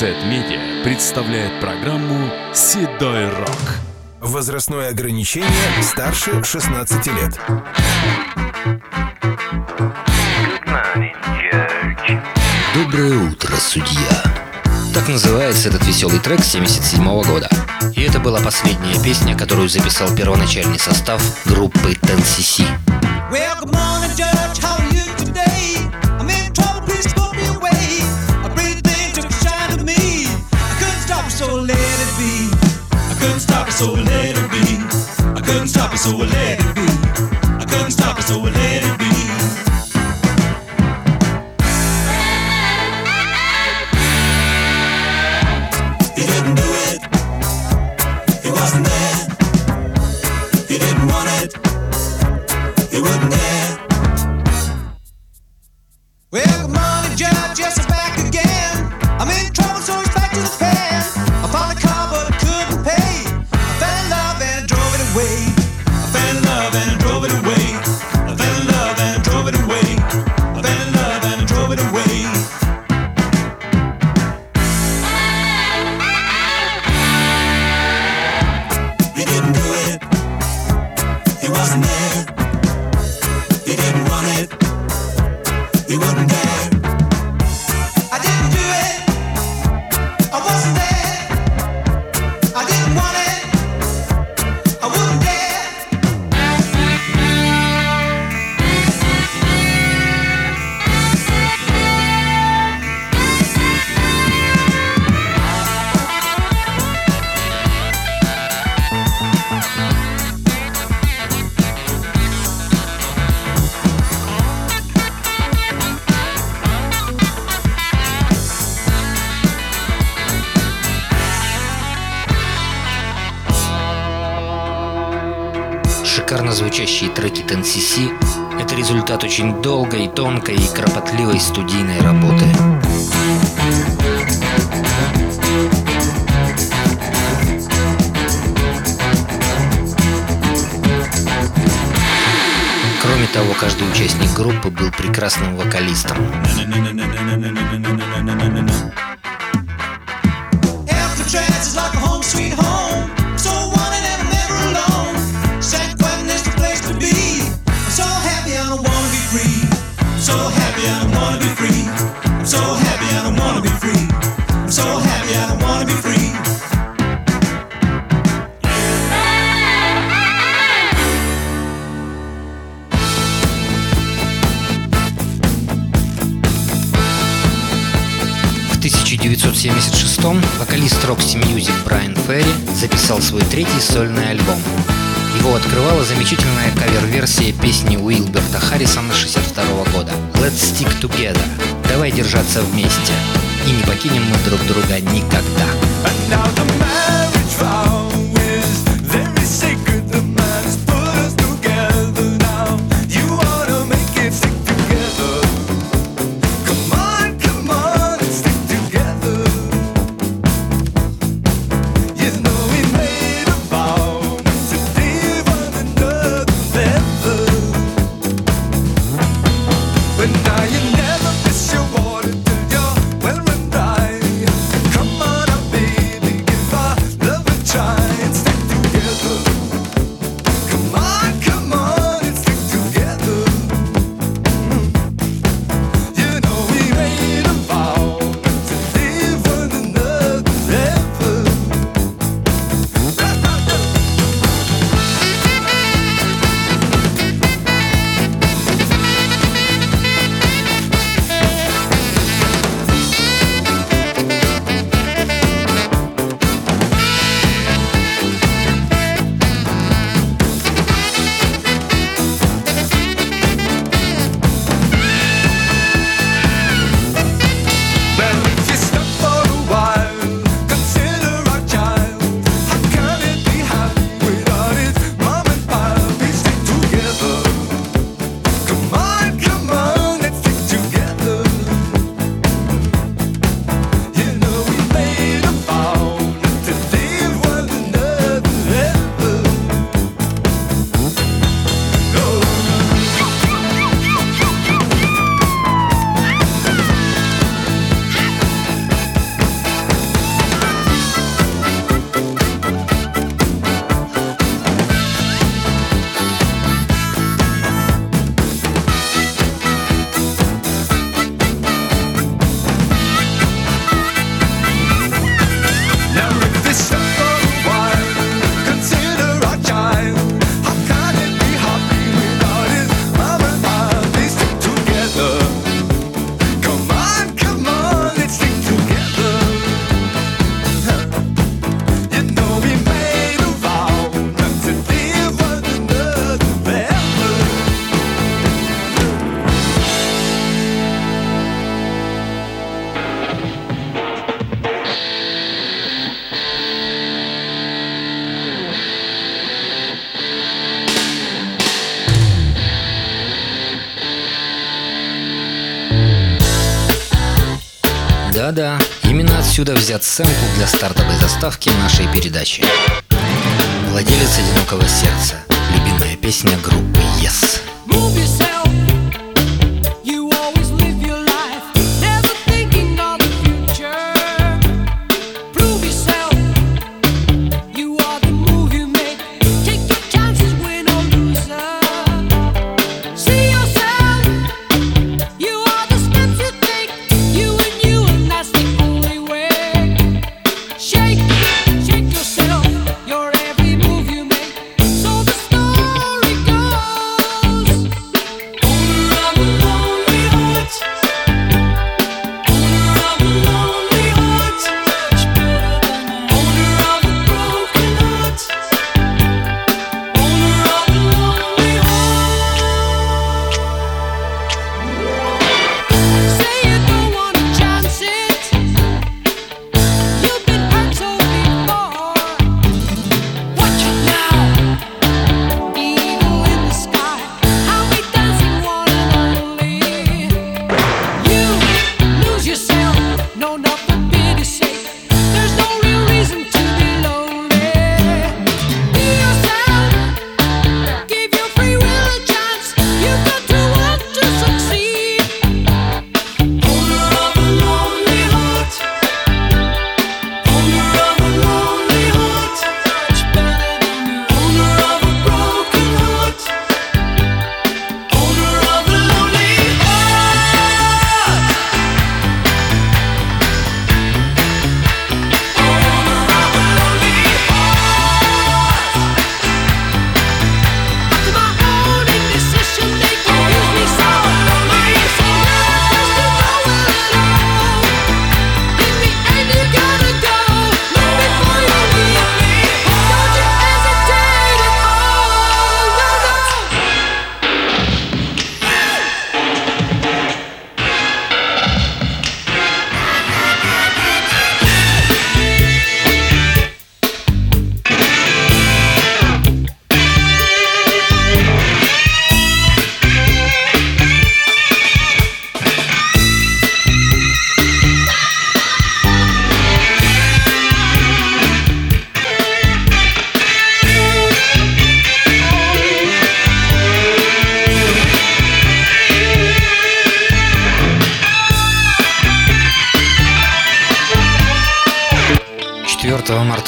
Z-Media представляет программу «Седой рок». Возрастное ограничение старше 16 лет. Доброе утро, судья. Так называется этот веселый трек 77 года. И это была последняя песня, которую записал первоначальный состав группы CC. Well, so let it be. I couldn't stop it, so I let it be. I couldn't stop it, so I let it be. He didn't do it. He wasn't there. He didn't want it. He wouldn't dare. Звучащие треки CC — это результат очень долгой, тонкой и кропотливой студийной работы. Кроме того, каждый участник группы был прекрасным вокалистом. Like a 1976-м вокалист Roxy Music Брайан Ферри записал свой третий сольный альбом. Его открывала замечательная кавер-версия песни Уилберта Харрисона 62 года «Let's Stick Together» «Давай держаться вместе» и не покинем мы друг друга никогда. Да, именно отсюда взят сэмпл для стартовой заставки нашей передачи. Владелец одинокого сердца. Любимая песня группы Yes. Move yourself.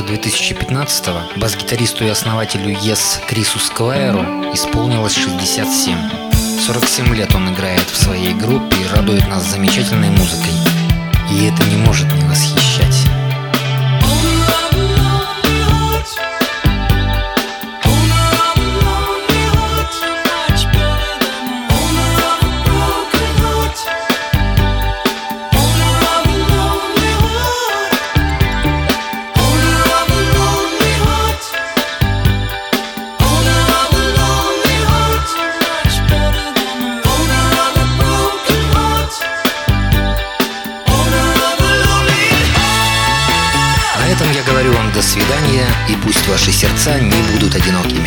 марта 2015 года бас-гитаристу и основателю Yes Крису Сквайеру исполнилось 67. 47 лет он играет в своей группе и радует нас замечательной музыкой. И это не может не восхищать. До свидания и пусть ваши сердца не будут одинокими.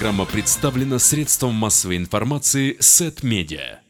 Программа представлена средством массовой информации Сет Медиа.